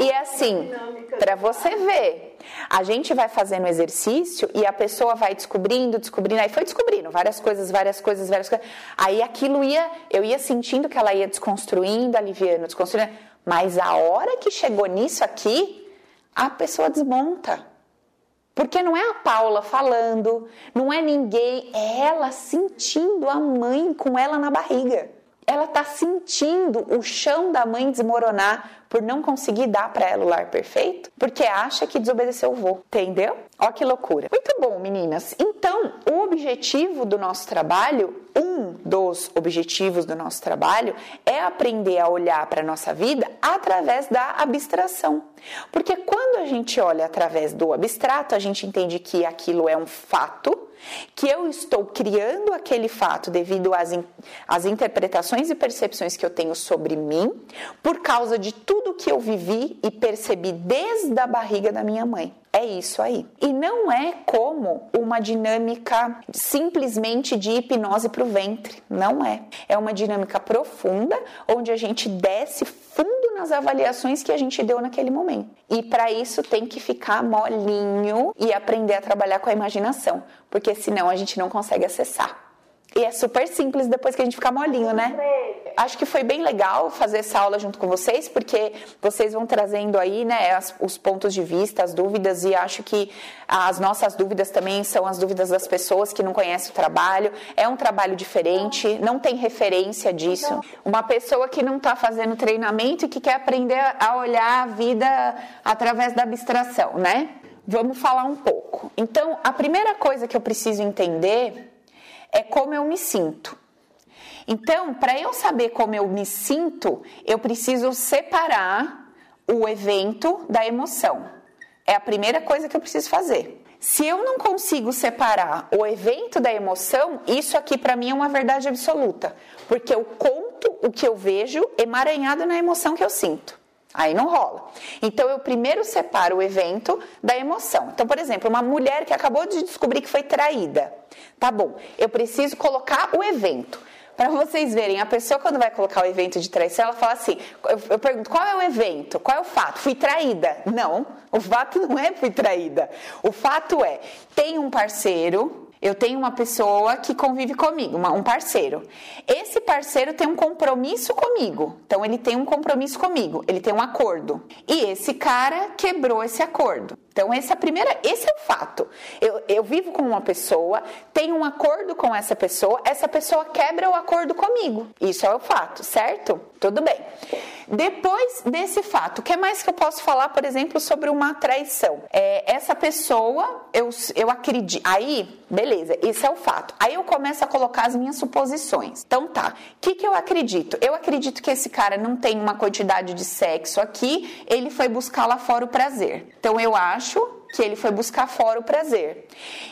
E é assim, para você ver a gente vai fazendo exercício e a pessoa vai descobrindo, descobrindo, aí foi descobrindo várias coisas, várias coisas, várias coisas. Aí aquilo ia, eu ia sentindo que ela ia desconstruindo, aliviando, desconstruindo. Mas a hora que chegou nisso aqui, a pessoa desmonta. Porque não é a Paula falando, não é ninguém, é ela sentindo a mãe com ela na barriga. Ela está sentindo o chão da mãe desmoronar por não conseguir dar para ela o lar perfeito, porque acha que desobedeceu o vô, entendeu? Ó que loucura. Muito bom, meninas. Então, o objetivo do nosso trabalho, um dos objetivos do nosso trabalho é aprender a olhar para a nossa vida através da abstração. Porque quando a gente olha através do abstrato, a gente entende que aquilo é um fato que eu estou criando aquele fato devido às, às interpretações e percepções que eu tenho sobre mim, por causa de tudo que eu vivi e percebi desde a barriga da minha mãe. É isso aí. E não é como uma dinâmica simplesmente de hipnose para o ventre. Não é. É uma dinâmica profunda onde a gente desce fundo nas avaliações que a gente deu naquele momento. E para isso tem que ficar molinho e aprender a trabalhar com a imaginação, porque senão a gente não consegue acessar. E é super simples depois que a gente ficar molinho, né? Acho que foi bem legal fazer essa aula junto com vocês, porque vocês vão trazendo aí, né, as, os pontos de vista, as dúvidas, e acho que as nossas dúvidas também são as dúvidas das pessoas que não conhecem o trabalho. É um trabalho diferente, não tem referência disso. Uma pessoa que não está fazendo treinamento e que quer aprender a olhar a vida através da abstração, né? Vamos falar um pouco. Então, a primeira coisa que eu preciso entender é como eu me sinto. Então, para eu saber como eu me sinto, eu preciso separar o evento da emoção. É a primeira coisa que eu preciso fazer. Se eu não consigo separar o evento da emoção, isso aqui para mim é uma verdade absoluta, porque eu conto o que eu vejo emaranhado na emoção que eu sinto. Aí não rola. Então eu primeiro separo o evento da emoção. Então, por exemplo, uma mulher que acabou de descobrir que foi traída. Tá bom, eu preciso colocar o evento. Para vocês verem, a pessoa quando vai colocar o evento de traição, ela fala assim: eu, eu, pergunto, qual é o evento? Qual é o fato? Fui traída. Não, o fato não é fui traída. O fato é, tem um parceiro eu tenho uma pessoa que convive comigo, uma, um parceiro. Esse parceiro tem um compromisso comigo. Então, ele tem um compromisso comigo, ele tem um acordo. E esse cara quebrou esse acordo. Então, esse é, a primeira, esse é o fato. Eu, eu vivo com uma pessoa, tenho um acordo com essa pessoa, essa pessoa quebra o acordo comigo. Isso é o fato, certo? Tudo bem. Depois desse fato, o que mais que eu posso falar, por exemplo, sobre uma traição? É, essa pessoa, eu, eu acredito. Aí, beleza, esse é o fato. Aí eu começo a colocar as minhas suposições. Então tá, o que, que eu acredito? Eu acredito que esse cara não tem uma quantidade de sexo aqui, ele foi buscar lá fora o prazer. Então eu acho acho que ele foi buscar fora o prazer.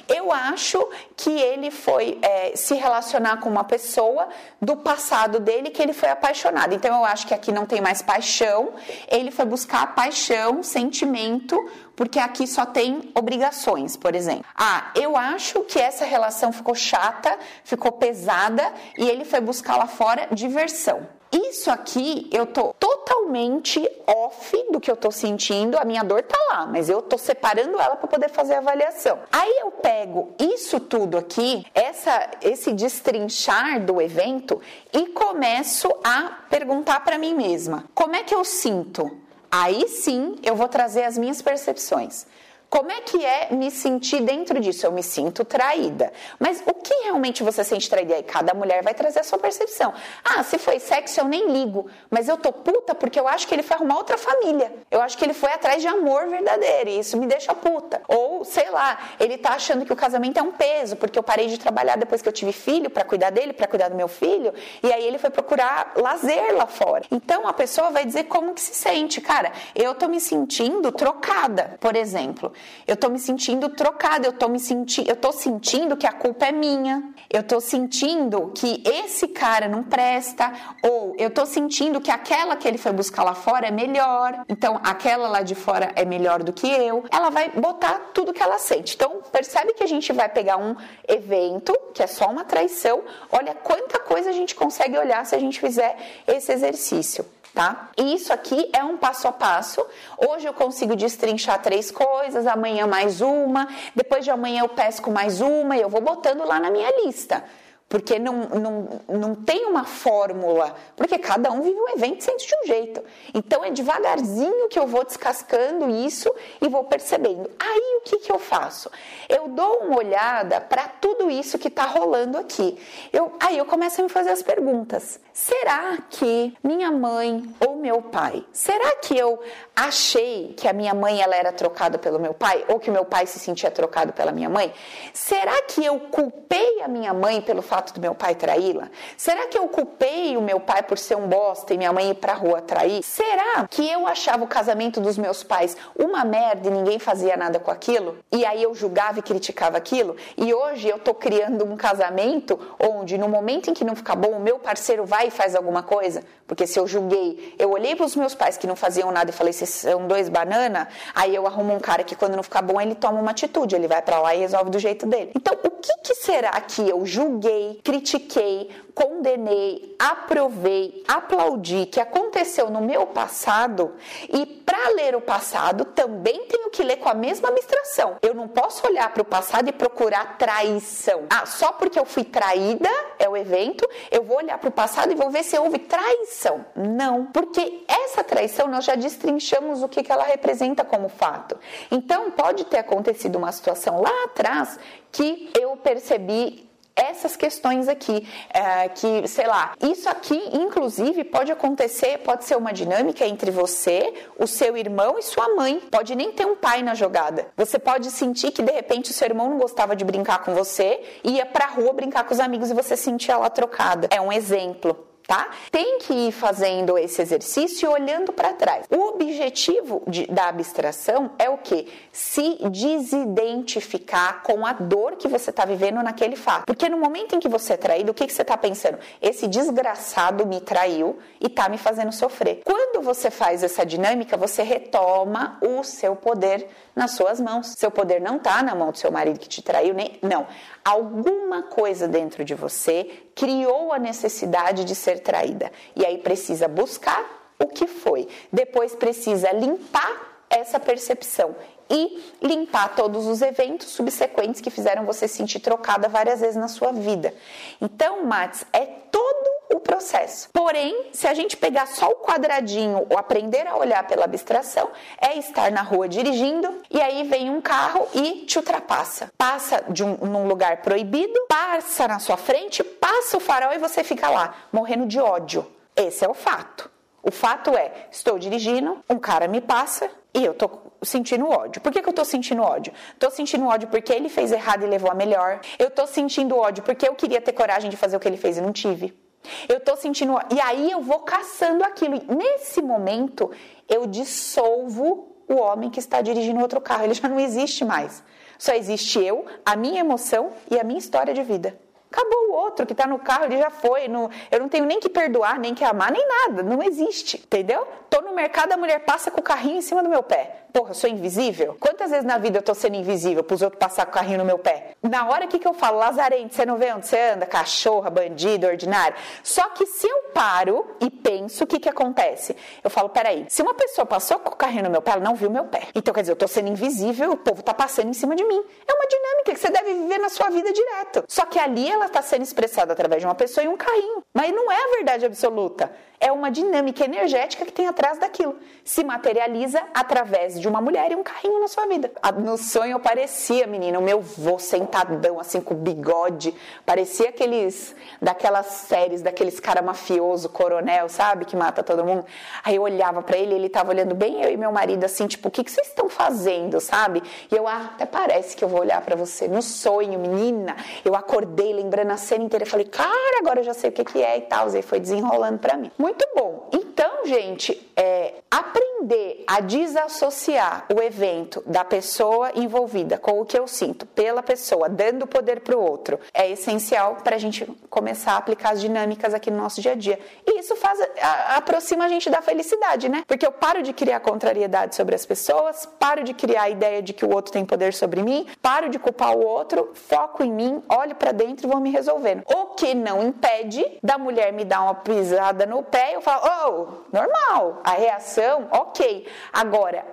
Eu acho que ele foi é, se relacionar com uma pessoa do passado dele que ele foi apaixonado. Então eu acho que aqui não tem mais paixão. Ele foi buscar paixão, sentimento, porque aqui só tem obrigações, por exemplo. Ah, eu acho que essa relação ficou chata, ficou pesada e ele foi buscar lá fora diversão. Isso aqui eu tô totalmente off do que eu tô sentindo, a minha dor tá lá, mas eu tô separando ela para poder fazer a avaliação. Aí eu pego isso tudo aqui, essa esse destrinchar do evento e começo a perguntar para mim mesma: como é que eu sinto? Aí sim eu vou trazer as minhas percepções. Como é que é me sentir dentro disso? Eu me sinto traída. Mas o que realmente você sente traída? Aí cada mulher vai trazer a sua percepção. Ah, se foi sexo, eu nem ligo. Mas eu tô puta porque eu acho que ele foi arrumar outra família. Eu acho que ele foi atrás de amor verdadeiro e isso me deixa puta. Ou, sei lá, ele tá achando que o casamento é um peso porque eu parei de trabalhar depois que eu tive filho para cuidar dele, para cuidar do meu filho. E aí ele foi procurar lazer lá fora. Então a pessoa vai dizer como que se sente. Cara, eu tô me sentindo trocada, por exemplo. Eu tô me sentindo trocada, eu tô me sentindo, eu tô sentindo que a culpa é minha. Eu tô sentindo que esse cara não presta ou eu tô sentindo que aquela que ele foi buscar lá fora é melhor. Então, aquela lá de fora é melhor do que eu. Ela vai botar tudo que ela sente. Então, percebe que a gente vai pegar um evento que é só uma traição. Olha quanta coisa a gente consegue olhar se a gente fizer esse exercício tá? Isso aqui é um passo a passo. Hoje eu consigo destrinchar três coisas, amanhã mais uma, depois de amanhã eu pesco mais uma e eu vou botando lá na minha lista. Porque não, não, não tem uma fórmula, porque cada um vive um evento e sente de um jeito. Então é devagarzinho que eu vou descascando isso e vou percebendo. Aí o que, que eu faço? Eu dou uma olhada para tudo isso que está rolando aqui. Eu, aí eu começo a me fazer as perguntas. Será que minha mãe ou meu pai, será que eu achei que a minha mãe ela era trocada pelo meu pai ou que o meu pai se sentia trocado pela minha mãe? Será que eu culpei a minha mãe pelo fato do meu pai traí-la? Será que eu culpei o meu pai por ser um bosta e minha mãe ir pra rua trair? Será que eu achava o casamento dos meus pais uma merda e ninguém fazia nada com aquilo? E aí eu julgava e criticava aquilo? E hoje eu tô criando um casamento onde no momento em que não ficar bom, o meu parceiro vai e faz alguma coisa? Porque se eu julguei, eu olhei para os meus pais que não faziam nada e falei, vocês são dois banana, aí eu arrumo um cara que quando não ficar bom, ele toma uma atitude, ele vai para lá e resolve do jeito dele. Então, o que, que será que eu julguei, critiquei, condenei, aprovei, aplaudi que aconteceu no meu passado e para ler o passado também tenho que ler com a mesma abstração. Eu não posso olhar para o passado e procurar traição. Ah, só porque eu fui traída é o evento, eu vou olhar para o passado e vou ver se houve traição. Não, porque essa traição nós já destrinchamos o que, que ela representa como fato. Então pode ter acontecido uma situação lá atrás que eu percebi essas questões aqui, é, que, sei lá, isso aqui, inclusive, pode acontecer, pode ser uma dinâmica entre você, o seu irmão e sua mãe. Pode nem ter um pai na jogada. Você pode sentir que, de repente, o seu irmão não gostava de brincar com você, ia pra rua brincar com os amigos e você sentia ela trocada. É um exemplo tá? Tem que ir fazendo esse exercício e olhando para trás. O objetivo de, da abstração é o que? Se desidentificar com a dor que você está vivendo naquele fato. Porque no momento em que você é traído, o que, que você está pensando? Esse desgraçado me traiu e está me fazendo sofrer. Quando você faz essa dinâmica, você retoma o seu poder nas suas mãos. Seu poder não está na mão do seu marido que te traiu, nem não. Alguma coisa dentro de você criou a necessidade de ser traída. E aí precisa buscar o que foi. Depois precisa limpar essa percepção e limpar todos os eventos subsequentes que fizeram você sentir trocada várias vezes na sua vida. Então, Mats, é todo o processo. Porém, se a gente pegar só o quadradinho, o aprender a olhar pela abstração, é estar na rua dirigindo e aí vem um carro e te ultrapassa. Passa de um num lugar proibido, passa na sua frente, passa o farol e você fica lá, morrendo de ódio. Esse é o fato. O fato é, estou dirigindo, um cara me passa e eu tô sentindo ódio. Por que, que eu tô sentindo ódio? Tô sentindo ódio porque ele fez errado e levou a melhor. Eu tô sentindo ódio porque eu queria ter coragem de fazer o que ele fez e não tive. Eu tô sentindo. E aí eu vou caçando aquilo. E nesse momento, eu dissolvo o homem que está dirigindo outro carro. Ele já não existe mais. Só existe eu, a minha emoção e a minha história de vida. Acabou o outro que está no carro, ele já foi. No, eu não tenho nem que perdoar, nem que amar, nem nada. Não existe, entendeu? Tô no mercado, a mulher passa com o carrinho em cima do meu pé. Porra, eu sou invisível? Quantas vezes na vida eu tô sendo invisível pros outros passar com o carrinho no meu pé? Na hora que, que eu falo, Lazarente, você não vê onde você anda? Cachorra, bandido, ordinário. Só que se eu paro e penso, o que que acontece? Eu falo, peraí, se uma pessoa passou com o carrinho no meu pé, ela não viu meu pé. Então, quer dizer, eu tô sendo invisível, o povo tá passando em cima de mim. É uma dinâmica que você deve viver na sua vida direto. Só que ali ela tá sendo expressada através de uma pessoa e um carrinho. Mas não é a verdade absoluta. É uma dinâmica energética que tem atrás daquilo. Se materializa através de uma mulher e um carrinho na sua vida. No sonho parecia, menina, o meu vô sentadão, assim, com bigode. Parecia aqueles, daquelas séries, daqueles cara mafioso, coronel, sabe? Que mata todo mundo. Aí eu olhava para ele, ele tava olhando bem eu e meu marido, assim, tipo, o que, que vocês estão fazendo, sabe? E eu, ah, até parece que eu vou olhar para você. No sonho, menina, eu acordei lembrando a cena inteira. Falei, cara, agora eu já sei o que, que é e tal. E foi desenrolando para mim. Muito bom. Então, gente, é, aprender a desassociar o evento da pessoa envolvida com o que eu sinto pela pessoa, dando poder para o outro, é essencial para a gente começar a aplicar as dinâmicas aqui no nosso dia a dia. E isso faz, a, aproxima a gente da felicidade, né? Porque eu paro de criar contrariedade sobre as pessoas, paro de criar a ideia de que o outro tem poder sobre mim, paro de culpar o outro, foco em mim, olho para dentro e vou me resolvendo. O que não impede da mulher me dar uma pisada no pé eu falo, oh, normal, a reação, ok. Agora,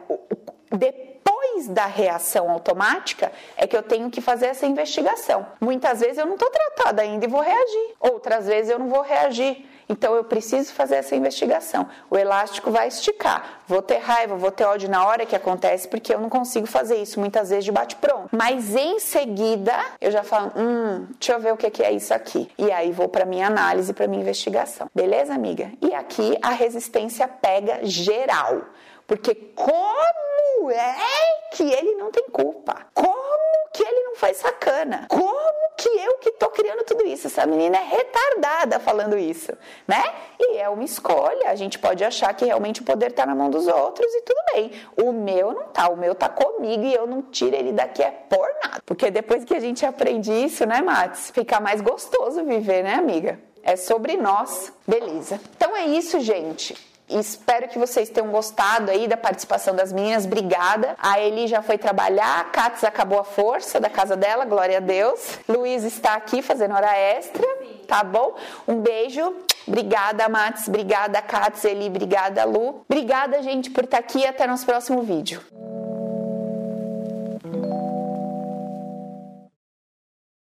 depois depois da reação automática é que eu tenho que fazer essa investigação. Muitas vezes eu não estou tratada ainda e vou reagir. Outras vezes eu não vou reagir. Então eu preciso fazer essa investigação. O elástico vai esticar. Vou ter raiva, vou ter ódio na hora que acontece, porque eu não consigo fazer isso muitas vezes de bate-pronto. Mas em seguida eu já falo: hum, deixa eu ver o que é isso aqui. E aí vou para minha análise, para minha investigação. Beleza, amiga? E aqui a resistência pega geral. Porque como é que ele não tem culpa? Como que ele não foi sacana? Como que eu que tô criando tudo isso? Essa menina é retardada falando isso, né? E é uma escolha. A gente pode achar que realmente o poder tá na mão dos outros e tudo bem. O meu não tá, o meu tá comigo e eu não tiro ele daqui é por nada. Porque depois que a gente aprende isso, né, Matos? Fica mais gostoso viver, né, amiga? É sobre nós. Beleza. Então é isso, gente. Espero que vocês tenham gostado aí da participação das meninas. Obrigada. A Eli já foi trabalhar, a Katz acabou a força da casa dela, glória a Deus. Luiz está aqui fazendo hora extra, tá bom? Um beijo. Obrigada, Mats. Obrigada, Katz, Eli. Obrigada, Lu. Obrigada, gente, por estar aqui. Até nosso próximo vídeo.